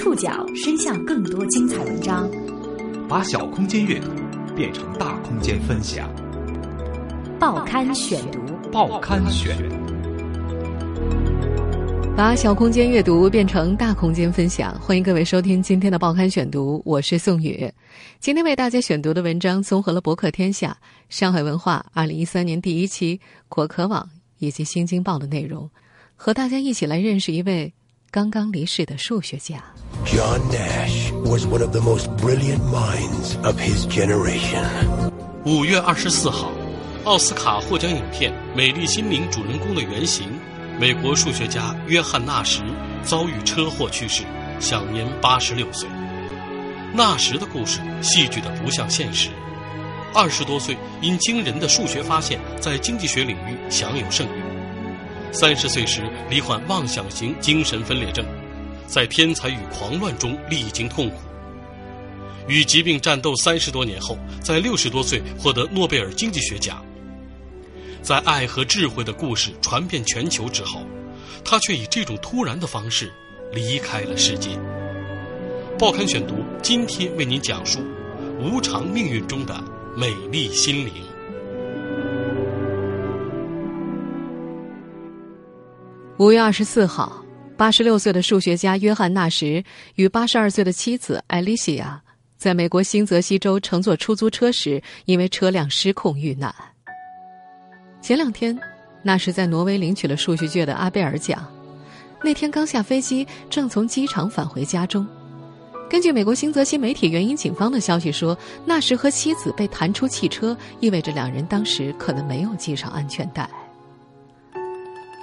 触角伸向更多精彩文章，把小空间阅读变成大空间分享。报刊选读，报刊选，把小空间阅读变成大空间分享。欢迎各位收听今天的报刊选读，我是宋宇。今天为大家选读的文章综合了博客天下、上海文化二零一三年第一期、果壳网以及新京报的内容，和大家一起来认识一位刚刚离世的数学家。John Nash was one of the most brilliant minds of his generation. 五月二十四号，奥斯卡获奖影片《美丽心灵》主人公的原型，美国数学家约翰·纳什遭遇车祸去世，享年八十六岁。纳什的故事戏剧的不像现实。二十多岁，因惊人的数学发现，在经济学领域享有盛誉。三十岁时罹患妄想型精神分裂症，在天才与狂乱中历经痛苦。与疾病战斗三十多年后，在六十多岁获得诺贝尔经济学奖。在爱和智慧的故事传遍全球之后，他却以这种突然的方式离开了世界。报刊选读今天为您讲述无常命运中的美丽心灵。五月二十四号，八十六岁的数学家约翰·纳什与八十二岁的妻子艾丽西亚在美国新泽西州乘坐出租车时，因为车辆失控遇难。前两天，纳什在挪威领取了数学界的阿贝尔奖。那天刚下飞机，正从机场返回家中。根据美国新泽西媒体援引警方的消息说，纳什和妻子被弹出汽车，意味着两人当时可能没有系上安全带。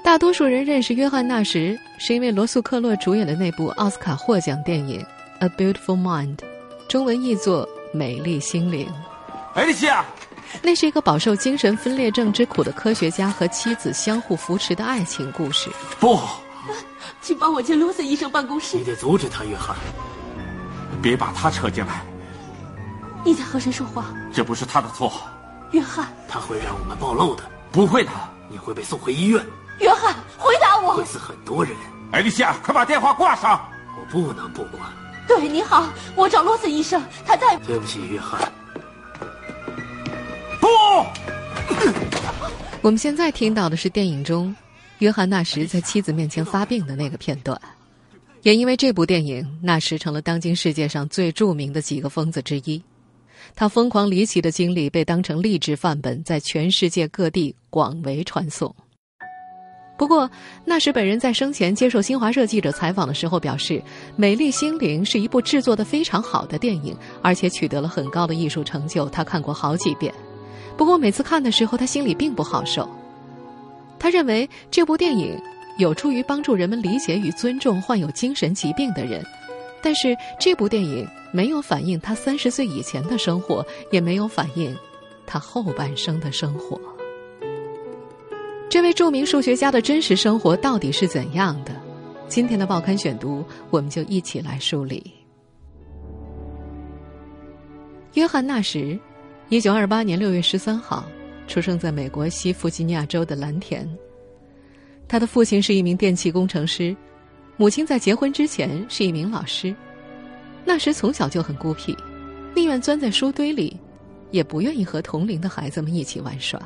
大多数人认识约翰·纳什，是因为罗素·克洛主演的那部奥斯卡获奖电影《A Beautiful Mind》，中文译作《美丽心灵》。艾丽西亚，那是一个饱受精神分裂症之苦的科学家和妻子相互扶持的爱情故事。不，请帮我进罗斯医生办公室你。得阻止他，约翰，别把他扯进来，你在和谁说话？这不是他的错，约翰，他会让我们暴露的。不会的，你会被送回医院，约翰，回答我会。死很多人。艾丽西亚，快把电话挂上，我不能不管。对，你好，我找罗斯医生，他在。对不起，约翰。不，我们现在听到的是电影中约翰·纳什在妻子面前发病的那个片段。也因为这部电影，纳什成了当今世界上最著名的几个疯子之一。他疯狂离奇的经历被当成励志范本，在全世界各地广为传颂。不过，纳什本人在生前接受新华社记者采访的时候表示，《美丽心灵》是一部制作的非常好的电影，而且取得了很高的艺术成就。他看过好几遍，不过每次看的时候，他心里并不好受。他认为这部电影有助于帮助人们理解与尊重患有精神疾病的人，但是这部电影没有反映他三十岁以前的生活，也没有反映他后半生的生活。这位著名数学家的真实生活到底是怎样的？今天的报刊选读，我们就一起来梳理。约翰·纳什，一九二八年六月十三号出生在美国西弗吉尼亚州的蓝田。他的父亲是一名电气工程师，母亲在结婚之前是一名老师。纳什从小就很孤僻，宁愿钻在书堆里，也不愿意和同龄的孩子们一起玩耍。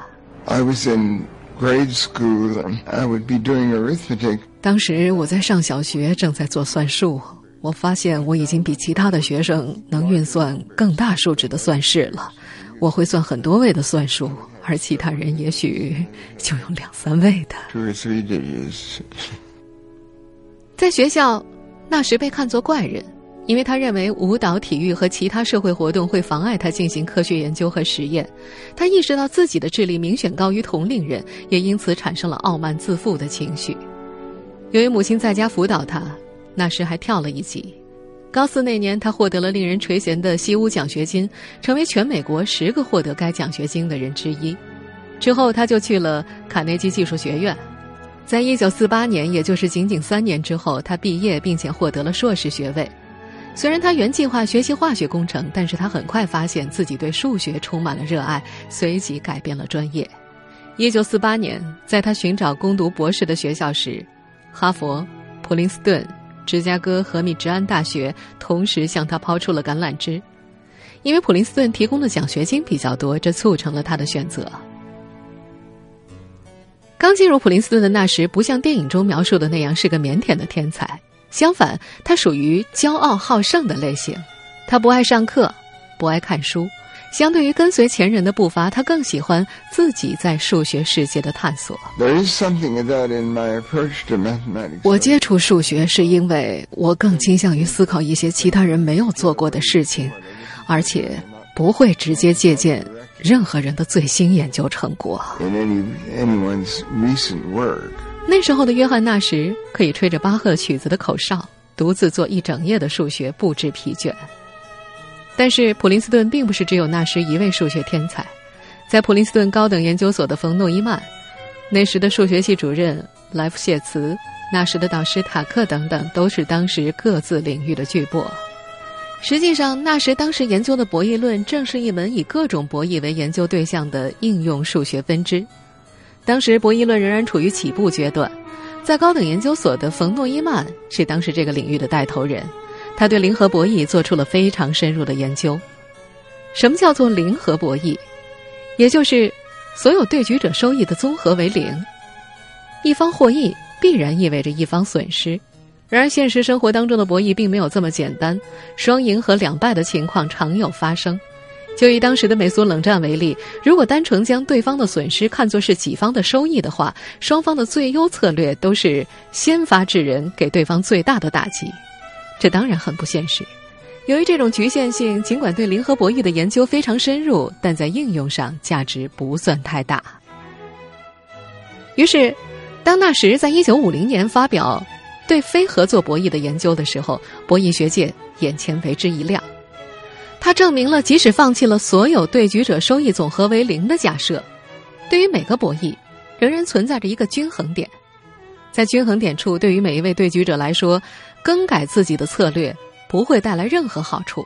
I was in grade school and I would be doing arithmetic. 当时我在上小学，正在做算术，我发现我已经比其他的学生能运算更大数值的算式了。我会算很多位的算术，而其他人也许就有两三位的。Two or three digits. 在学校，那时被看作怪人，因为他认为舞蹈、体育和其他社会活动会妨碍他进行科学研究和实验。他意识到自己的智力明显高于同龄人，也因此产生了傲慢自负的情绪。由于母亲在家辅导他，那时还跳了一级。高四那年，他获得了令人垂涎的西屋奖学金，成为全美国十个获得该奖学金的人之一。之后，他就去了卡内基技术学院。在一九四八年，也就是仅仅三年之后，他毕业并且获得了硕士学位。虽然他原计划学习化学工程，但是他很快发现自己对数学充满了热爱，随即改变了专业。一九四八年，在他寻找攻读博士的学校时，哈佛、普林斯顿、芝加哥和密执安大学同时向他抛出了橄榄枝，因为普林斯顿提供的奖学金比较多，这促成了他的选择。刚进入普林斯顿的纳什，不像电影中描述的那样是个腼腆的天才，相反，他属于骄傲好胜的类型。他不爱上课，不爱看书。相对于跟随前人的步伐，他更喜欢自己在数学世界的探索。我接触数学是因为我更倾向于思考一些其他人没有做过的事情，而且不会直接借鉴任何人的最新研究成果。那时候的约翰纳什可以吹着巴赫曲子的口哨，独自做一整夜的数学，不知疲倦。但是普林斯顿并不是只有纳什一位数学天才，在普林斯顿高等研究所的冯诺依曼，那时的数学系主任莱夫谢茨，纳什的导师塔克等等，都是当时各自领域的巨擘。实际上，纳什当时研究的博弈论，正是一门以各种博弈为研究对象的应用数学分支。当时博弈论仍然处于起步阶段，在高等研究所的冯诺依曼是当时这个领域的带头人。他对零和博弈做出了非常深入的研究。什么叫做零和博弈？也就是所有对局者收益的综合为零，一方获益必然意味着一方损失。然而，现实生活当中的博弈并没有这么简单，双赢和两败的情况常有发生。就以当时的美苏冷战为例，如果单纯将对方的损失看作是己方的收益的话，双方的最优策略都是先发制人，给对方最大的打击。这当然很不现实。由于这种局限性，尽管对零和博弈的研究非常深入，但在应用上价值不算太大。于是，当纳什在一九五零年发表对非合作博弈的研究的时候，博弈学界眼前为之一亮。他证明了，即使放弃了所有对局者收益总和为零的假设，对于每个博弈，仍然存在着一个均衡点。在均衡点处，对于每一位对局者来说，更改自己的策略不会带来任何好处。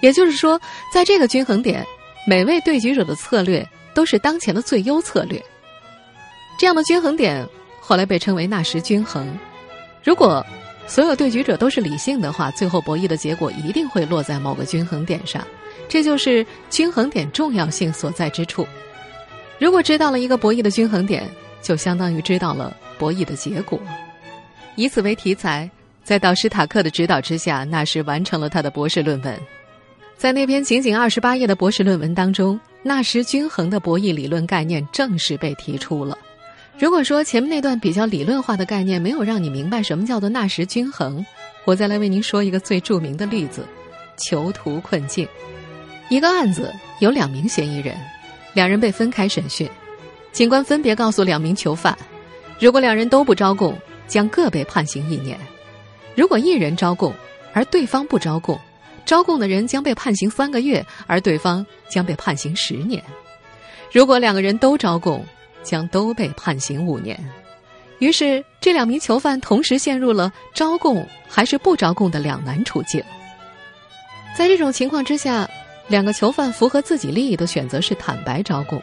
也就是说，在这个均衡点，每位对局者的策略都是当前的最优策略。这样的均衡点后来被称为纳什均衡。如果所有对局者都是理性的话，最后博弈的结果一定会落在某个均衡点上。这就是均衡点重要性所在之处。如果知道了一个博弈的均衡点，就相当于知道了。博弈的结果，以此为题材，在导师塔克的指导之下，纳什完成了他的博士论文。在那篇仅仅二十八页的博士论文当中，纳什均衡的博弈理论概念正式被提出了。如果说前面那段比较理论化的概念没有让你明白什么叫做纳什均衡，我再来为您说一个最著名的例子：囚徒困境。一个案子有两名嫌疑人，两人被分开审讯，警官分别告诉两名囚犯。如果两人都不招供，将各被判刑一年；如果一人招供，而对方不招供，招供的人将被判刑三个月，而对方将被判刑十年；如果两个人都招供，将都被判刑五年。于是，这两名囚犯同时陷入了招供还是不招供的两难处境。在这种情况之下，两个囚犯符合自己利益的选择是坦白招供。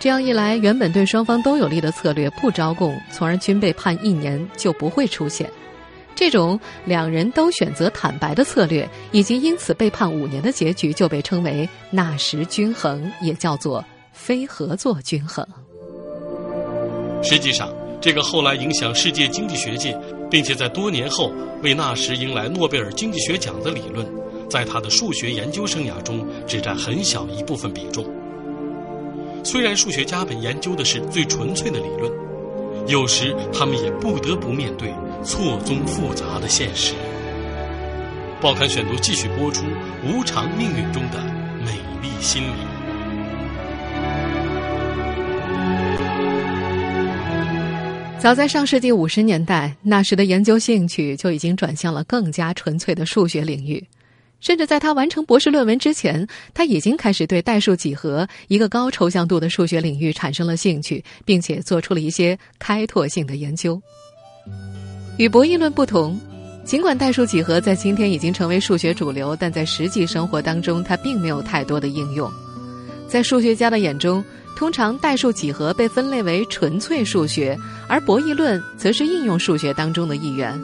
这样一来，原本对双方都有利的策略不招供，从而均被判一年就不会出现。这种两人都选择坦白的策略，以及因此被判五年的结局，就被称为纳什均衡，也叫做非合作均衡。实际上，这个后来影响世界经济学界，并且在多年后为纳什迎来诺贝尔经济学奖的理论，在他的数学研究生涯中只占很小一部分比重。虽然数学家们研究的是最纯粹的理论，有时他们也不得不面对错综复杂的现实。报刊选读继续播出《无常命运中的美丽心灵》。早在上世纪五十年代，那时的研究兴趣就已经转向了更加纯粹的数学领域。甚至在他完成博士论文之前，他已经开始对代数几何一个高抽象度的数学领域产生了兴趣，并且做出了一些开拓性的研究。与博弈论不同，尽管代数几何在今天已经成为数学主流，但在实际生活当中，它并没有太多的应用。在数学家的眼中，通常代数几何被分类为纯粹数学，而博弈论则是应用数学当中的一员。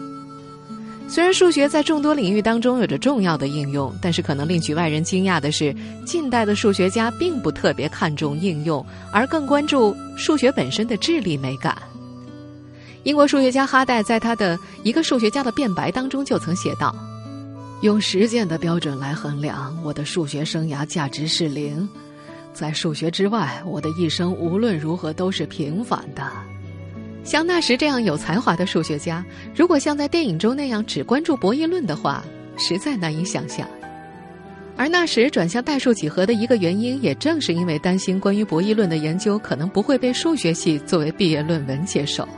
虽然数学在众多领域当中有着重要的应用，但是可能令局外人惊讶的是，近代的数学家并不特别看重应用，而更关注数学本身的智力美感。英国数学家哈代在他的《一个数学家的辩白》当中就曾写道：“用实践的标准来衡量我的数学生涯价值是零，在数学之外，我的一生无论如何都是平凡的。”像纳什这样有才华的数学家，如果像在电影中那样只关注博弈论的话，实在难以想象。而纳什转向代数几何的一个原因，也正是因为担心关于博弈论的研究可能不会被数学系作为毕业论文接受。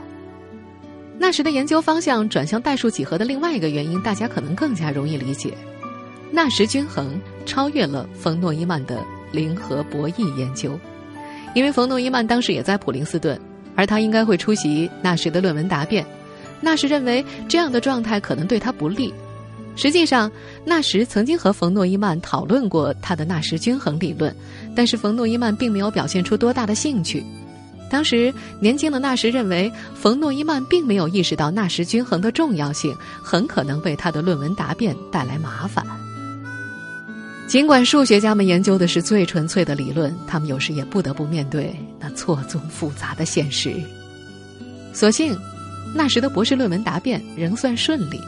纳什的研究方向转向代数几何的另外一个原因，大家可能更加容易理解。纳什均衡超越了冯诺依曼的零和博弈研究，因为冯诺依曼当时也在普林斯顿，而他应该会出席纳什的论文答辩。纳什认为这样的状态可能对他不利。实际上，纳什曾经和冯诺依曼讨论过他的纳什均衡理论，但是冯诺依曼并没有表现出多大的兴趣。当时年轻的纳什认为，冯诺依曼并没有意识到纳什均衡的重要性，很可能为他的论文答辩带来麻烦。尽管数学家们研究的是最纯粹的理论，他们有时也不得不面对那错综复杂的现实。所幸，那时的博士论文答辩仍算顺利。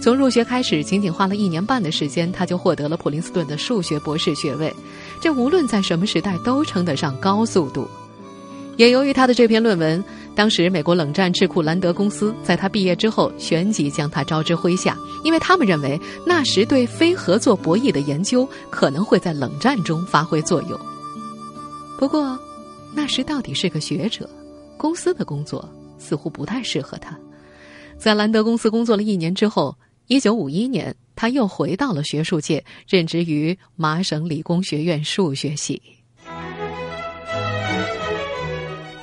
从入学开始，仅仅花了一年半的时间，他就获得了普林斯顿的数学博士学位。这无论在什么时代都称得上高速度。也由于他的这篇论文，当时美国冷战智库兰德公司在他毕业之后旋即将他招之麾下，因为他们认为纳什对非合作博弈的研究可能会在冷战中发挥作用。不过，纳什到底是个学者，公司的工作似乎不太适合他。在兰德公司工作了一年之后，一九五一年他又回到了学术界，任职于麻省理工学院数学系。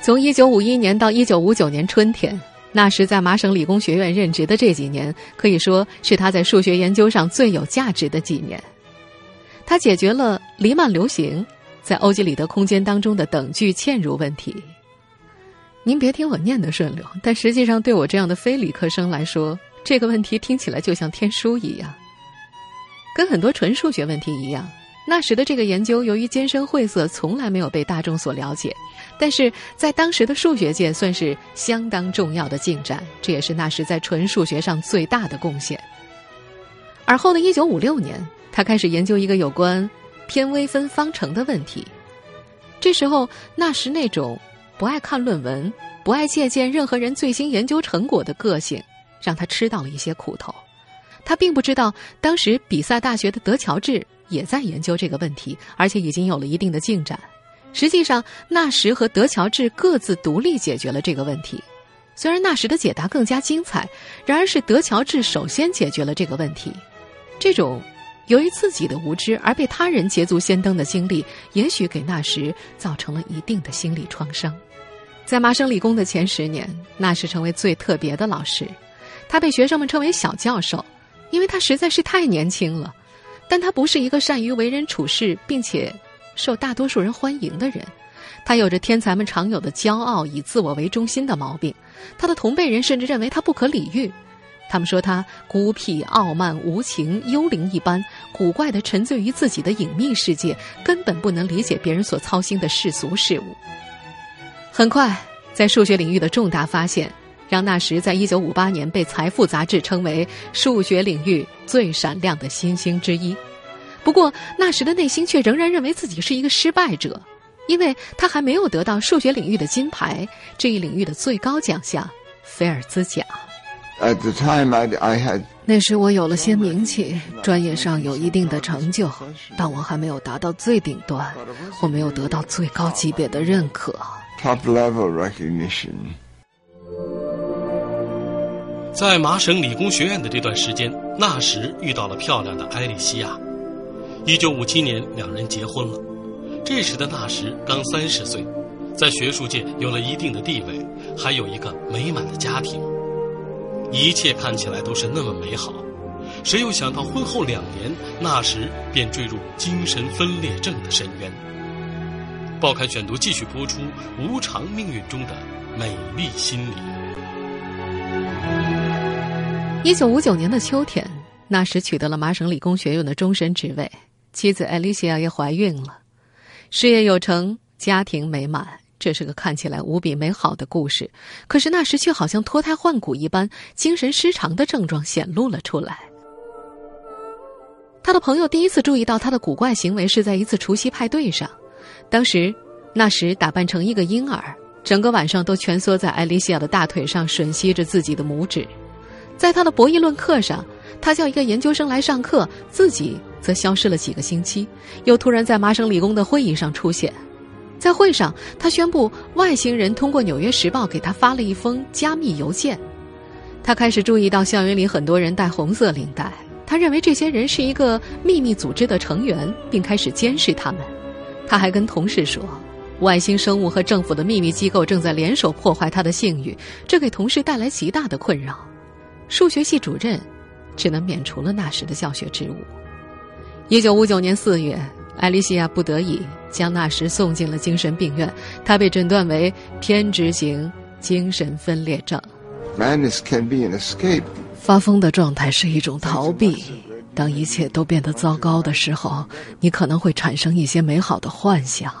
从一九五一年到一九五九年春天，那时在麻省理工学院任职的这几年，可以说是他在数学研究上最有价值的几年。他解决了黎曼流形在欧几里得空间当中的等距嵌入问题。您别听我念的顺溜，但实际上对我这样的非理科生来说，这个问题听起来就像天书一样。跟很多纯数学问题一样。那时的这个研究由于艰深晦涩，从来没有被大众所了解，但是在当时的数学界算是相当重要的进展，这也是那时在纯数学上最大的贡献。而后的一九五六年，他开始研究一个有关偏微分方程的问题。这时候，纳什那种不爱看论文、不爱借鉴任何人最新研究成果的个性，让他吃到了一些苦头。他并不知道，当时比萨大学的德乔治。也在研究这个问题，而且已经有了一定的进展。实际上，纳什和德乔治各自独立解决了这个问题。虽然纳什的解答更加精彩，然而是德乔治首先解决了这个问题。这种由于自己的无知而被他人捷足先登的经历，也许给纳什造成了一定的心理创伤。在麻省理工的前十年，纳什成为最特别的老师，他被学生们称为“小教授”，因为他实在是太年轻了。但他不是一个善于为人处事并且受大多数人欢迎的人，他有着天才们常有的骄傲、以自我为中心的毛病。他的同辈人甚至认为他不可理喻，他们说他孤僻、傲慢、无情、幽灵一般，古怪的沉醉于自己的隐秘世界，根本不能理解别人所操心的世俗事物。很快，在数学领域的重大发现。让纳什在一九五八年被《财富》杂志称为数学领域最闪亮的新星之一。不过，纳什的内心却仍然认为自己是一个失败者，因为他还没有得到数学领域的金牌这一领域的最高奖项——菲尔兹奖。At the time, I I had 那时我有了些名气，专业上有一定的成就，但我还没有达到最顶端，我没有得到最高级别的认可。top level recognition. 在麻省理工学院的这段时间，纳什遇到了漂亮的埃莉西亚。一九五七年，两人结婚了。这时的纳什刚三十岁，在学术界有了一定的地位，还有一个美满的家庭。一切看起来都是那么美好，谁又想到婚后两年，纳什便坠入精神分裂症的深渊？报刊选读继续播出《无常命运中的美丽心灵》。一九五九年的秋天，纳什取得了麻省理工学院的终身职位，妻子艾丽西亚也怀孕了，事业有成，家庭美满，这是个看起来无比美好的故事。可是纳什却好像脱胎换骨一般，精神失常的症状显露了出来。他的朋友第一次注意到他的古怪行为是在一次除夕派对上，当时纳什打扮成一个婴儿，整个晚上都蜷缩在艾丽西亚的大腿上吮吸着自己的拇指。在他的博弈论课上，他叫一个研究生来上课，自己则消失了几个星期，又突然在麻省理工的会议上出现。在会上，他宣布外星人通过《纽约时报》给他发了一封加密邮件。他开始注意到校园里很多人戴红色领带，他认为这些人是一个秘密组织的成员，并开始监视他们。他还跟同事说，外星生物和政府的秘密机构正在联手破坏他的信誉，这给同事带来极大的困扰。数学系主任只能免除了那时的教学职务。一九五九年四月，艾丽西亚不得已将纳什送进了精神病院，他被诊断为偏执型精神分裂症。Madness can be an escape. 发疯的状态是一种逃避。当一切都变得糟糕的时候，你可能会产生一些美好的幻想。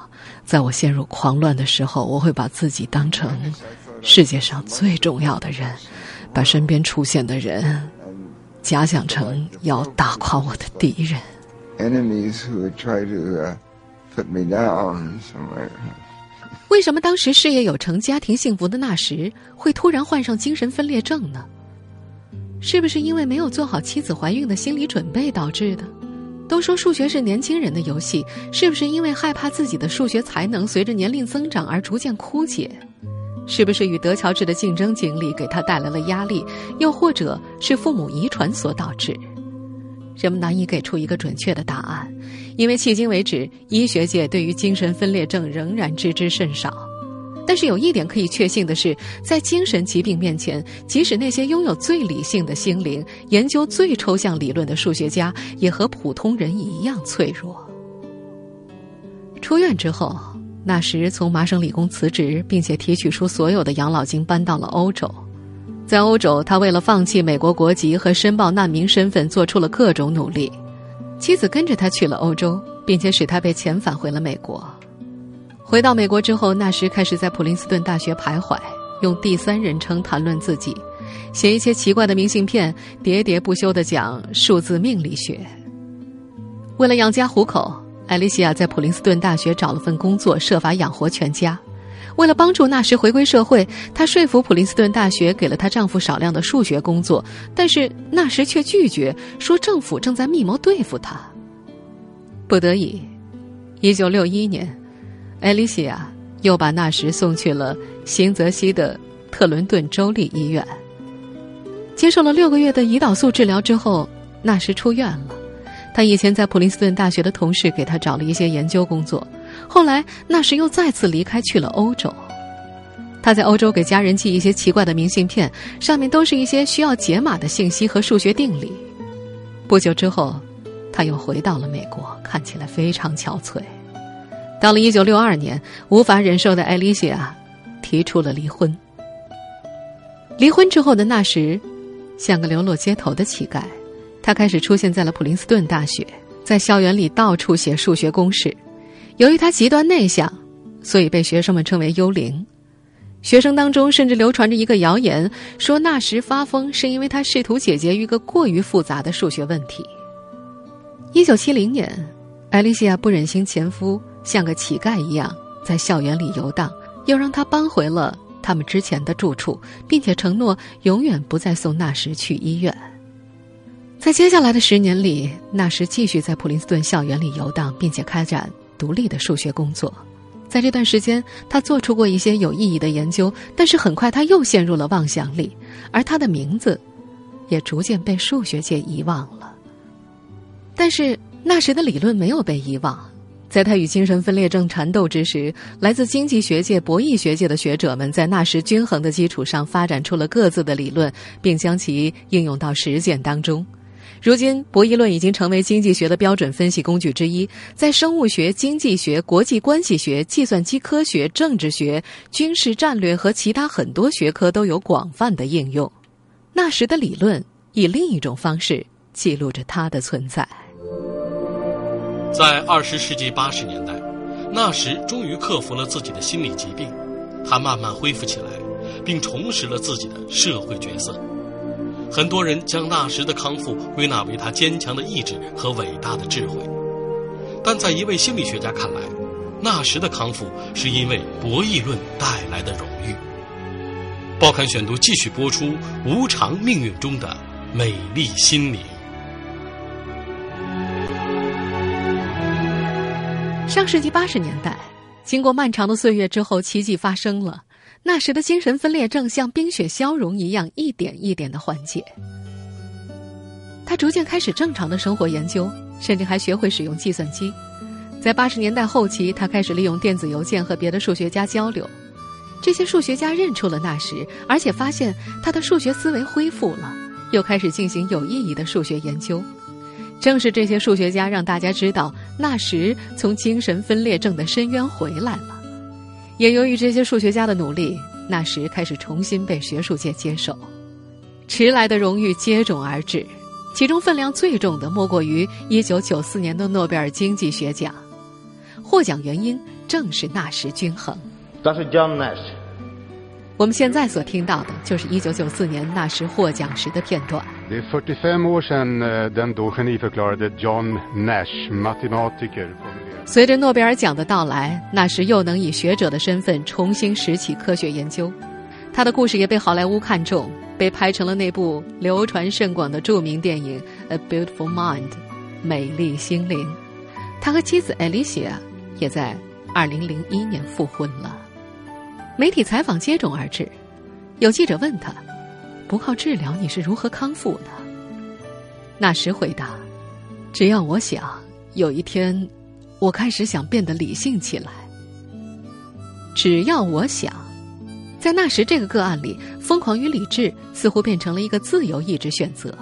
在我陷入狂乱的时候，我会把自己当成世界上最重要的人。把身边出现的人假想成要打垮我的敌人。为什么当时事业有成、家庭幸福的纳什会突然患上精神分裂症呢？是不是因为没有做好妻子怀孕的心理准备导致的？都说数学是年轻人的游戏，是不是因为害怕自己的数学才能随着年龄增长而逐渐枯竭？是不是与德乔治的竞争经历给他带来了压力，又或者是父母遗传所导致？人们难以给出一个准确的答案，因为迄今为止，医学界对于精神分裂症仍然知之甚少。但是有一点可以确信的是，在精神疾病面前，即使那些拥有最理性的心灵、研究最抽象理论的数学家，也和普通人一样脆弱。出院之后。那时，从麻省理工辞职，并且提取出所有的养老金，搬到了欧洲。在欧洲，他为了放弃美国国籍和申报难民身份，做出了各种努力。妻子跟着他去了欧洲，并且使他被遣返回了美国。回到美国之后，纳什开始在普林斯顿大学徘徊，用第三人称谈论自己，写一些奇怪的明信片，喋喋不休地讲数字命理学。为了养家糊口。艾丽西亚在普林斯顿大学找了份工作，设法养活全家。为了帮助纳什回归社会，她说服普林斯顿大学给了她丈夫少量的数学工作，但是纳什却拒绝，说政府正在密谋对付他。不得已，一九六一年，艾丽西亚又把纳什送去了新泽西的特伦顿州立医院。接受了六个月的胰岛素治疗之后，纳什出院了。他以前在普林斯顿大学的同事给他找了一些研究工作，后来那时又再次离开去了欧洲。他在欧洲给家人寄一些奇怪的明信片，上面都是一些需要解码的信息和数学定理。不久之后，他又回到了美国，看起来非常憔悴。到了1962年，无法忍受的艾丽西亚提出了离婚。离婚之后的那时，像个流落街头的乞丐。他开始出现在了普林斯顿大学，在校园里到处写数学公式。由于他极端内向，所以被学生们称为“幽灵”。学生当中甚至流传着一个谣言，说纳什发疯是因为他试图解决一个过于复杂的数学问题。一九七零年，艾丽西亚不忍心前夫像个乞丐一样在校园里游荡，又让他搬回了他们之前的住处，并且承诺永远不再送纳什去医院。在接下来的十年里，纳什继续在普林斯顿校园里游荡，并且开展独立的数学工作。在这段时间，他做出过一些有意义的研究，但是很快他又陷入了妄想里，而他的名字也逐渐被数学界遗忘了。但是纳什的理论没有被遗忘，在他与精神分裂症缠斗之时，来自经济学界、博弈学界的学者们在纳什均衡的基础上发展出了各自的理论，并将其应用到实践当中。如今，博弈论已经成为经济学的标准分析工具之一，在生物学、经济学、国际关系学、计算机科学、政治学、军事战略和其他很多学科都有广泛的应用。那时的理论以另一种方式记录着它的存在。在二十世纪八十年代，纳什终于克服了自己的心理疾病，他慢慢恢复起来，并重拾了自己的社会角色。很多人将纳什的康复归纳为他坚强的意志和伟大的智慧，但在一位心理学家看来，纳什的康复是因为博弈论带来的荣誉。报刊选读继续播出《无常命运中的美丽心灵》。上世纪八十年代，经过漫长的岁月之后，奇迹发生了。那时的精神分裂症像冰雪消融一样，一点一点的缓解。他逐渐开始正常的生活研究，甚至还学会使用计算机。在八十年代后期，他开始利用电子邮件和别的数学家交流。这些数学家认出了纳什，而且发现他的数学思维恢复了，又开始进行有意义的数学研究。正是这些数学家让大家知道，纳什从精神分裂症的深渊回来了。也由于这些数学家的努力，那时开始重新被学术界接受，迟来的荣誉接踵而至，其中分量最重的莫过于1994年的诺贝尔经济学奖，获奖原因正是纳什均衡。但是 John Nash。我们现在所听到的就是1994年纳什获奖时的片段。Det är 45 år sedan den då geniförklarade John Nash, matematiker. 随着诺贝尔奖的到来，纳什又能以学者的身份重新拾起科学研究。他的故事也被好莱坞看中，被拍成了那部流传甚广的著名电影《A Beautiful Mind》美丽心灵。他和妻子艾丽西亚也在2001年复婚了。媒体采访接踵而至，有记者问他：“不靠治疗，你是如何康复的？”纳什回答：“只要我想，有一天。”我开始想变得理性起来。只要我想，在那时这个个案里，疯狂与理智似乎变成了一个自由意志选择。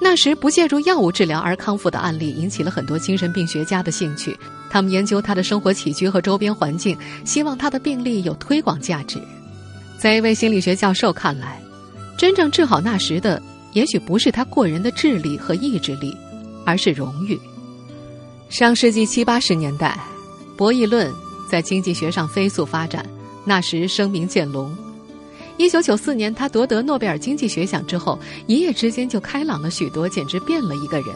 那时不借助药物治疗而康复的案例引起了很多精神病学家的兴趣，他们研究他的生活起居和周边环境，希望他的病例有推广价值。在一位心理学教授看来，真正治好那时的，也许不是他过人的智力和意志力，而是荣誉。上世纪七八十年代，博弈论在经济学上飞速发展。那时声名渐隆。一九九四年，他夺得诺贝尔经济学奖之后，一夜之间就开朗了许多，简直变了一个人。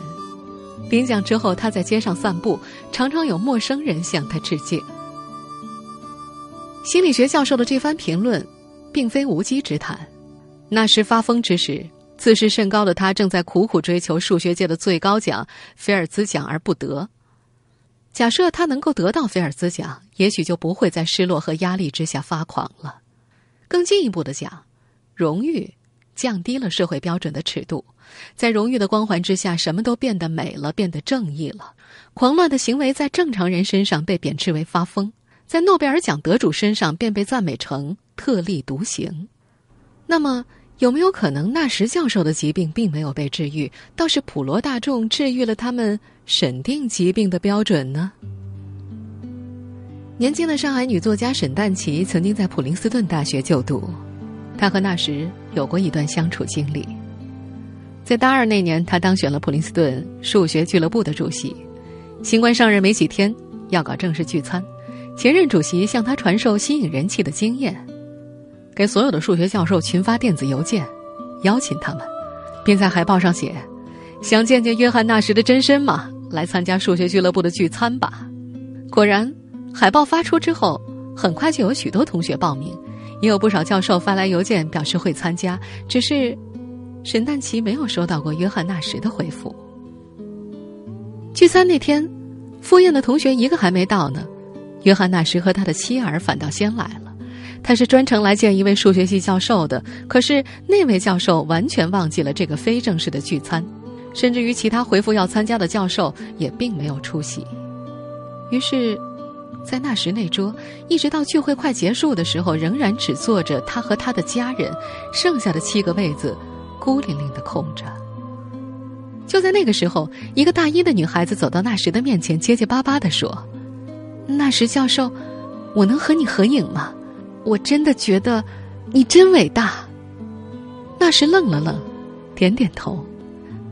领奖之后，他在街上散步，常常有陌生人向他致敬。心理学教授的这番评论，并非无稽之谈。那时发疯之时，自视甚高的他正在苦苦追求数学界的最高奖——菲尔兹奖而不得。假设他能够得到菲尔兹奖，也许就不会在失落和压力之下发狂了。更进一步的讲，荣誉降低了社会标准的尺度，在荣誉的光环之下，什么都变得美了，变得正义了。狂乱的行为在正常人身上被贬斥为发疯，在诺贝尔奖得主身上便被赞美成特立独行。那么，有没有可能纳什教授的疾病并没有被治愈，倒是普罗大众治愈了他们？审定疾病的标准呢？年轻的上海女作家沈淡琪曾经在普林斯顿大学就读，她和纳什有过一段相处经历。在大二那年，她当选了普林斯顿数学俱乐部的主席。新官上任没几天，要搞正式聚餐，前任主席向他传授吸引人气的经验，给所有的数学教授群发电子邮件，邀请他们，并在海报上写：“想见见约翰纳什的真身吗？”来参加数学俱乐部的聚餐吧！果然，海报发出之后，很快就有许多同学报名，也有不少教授发来邮件表示会参加。只是，沈淡琪没有收到过约翰纳什的回复。聚餐那天，赴宴的同学一个还没到呢，约翰纳什和他的妻儿反倒先来了。他是专程来见一位数学系教授的，可是那位教授完全忘记了这个非正式的聚餐。甚至于其他回复要参加的教授也并没有出席，于是，在那时那桌，一直到聚会快结束的时候，仍然只坐着他和他的家人，剩下的七个位子孤零零的空着。就在那个时候，一个大一的女孩子走到那时的面前，结结巴巴的说：“那时教授，我能和你合影吗？我真的觉得你真伟大。”那时愣了愣。点点头。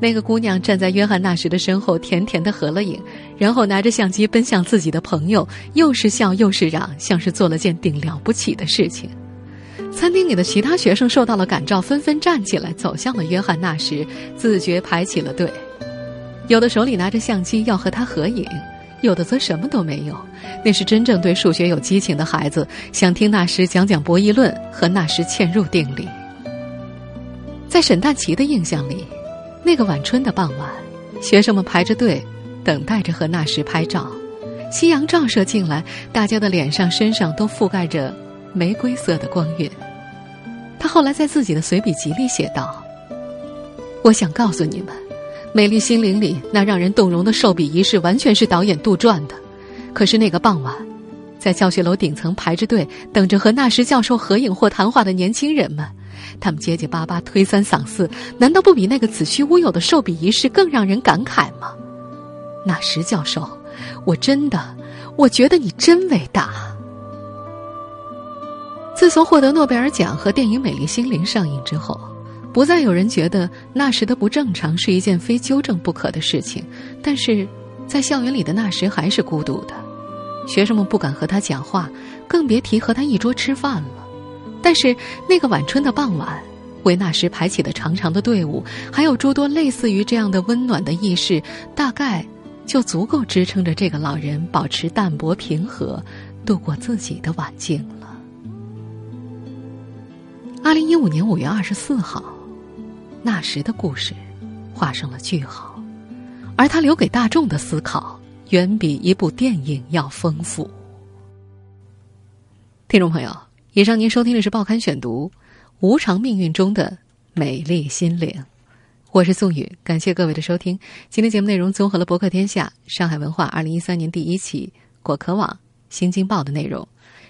那个姑娘站在约翰·纳什的身后，甜甜的合了影，然后拿着相机奔向自己的朋友，又是笑又是嚷，像是做了件顶了不起的事情。餐厅里的其他学生受到了感召，纷纷站起来走向了约翰·纳什，自觉排起了队。有的手里拿着相机要和他合影，有的则什么都没有。那是真正对数学有激情的孩子，想听纳什讲讲博弈论和纳什嵌入定理。在沈大奇的印象里。那个晚春的傍晚，学生们排着队，等待着和纳什拍照。夕阳照射进来，大家的脸上、身上都覆盖着玫瑰色的光晕。他后来在自己的随笔集里写道：“我想告诉你们，《美丽心灵》里那让人动容的授笔仪式完全是导演杜撰的。可是那个傍晚，在教学楼顶层排着队等着和纳什教授合影或谈话的年轻人们。”他们结结巴巴、推三搡四，难道不比那个子虚乌有的授笔仪式更让人感慨吗？纳什教授，我真的，我觉得你真伟大。自从获得诺贝尔奖和电影《美丽心灵》上映之后，不再有人觉得那时的不正常是一件非纠正不可的事情。但是，在校园里的那时还是孤独的，学生们不敢和他讲话，更别提和他一桌吃饭了。但是那个晚春的傍晚，为那时排起的长长的队伍，还有诸多类似于这样的温暖的意识，大概就足够支撑着这个老人保持淡泊平和，度过自己的晚境了。二零一五年五月二十四号，那时的故事画上了句号，而他留给大众的思考，远比一部电影要丰富。听众朋友。以上您收听的是《报刊选读》，无常命运中的美丽心灵，我是宋宇，感谢各位的收听。今天节目内容综合了博客天下、上海文化二零一三年第一期、果壳网、新京报的内容。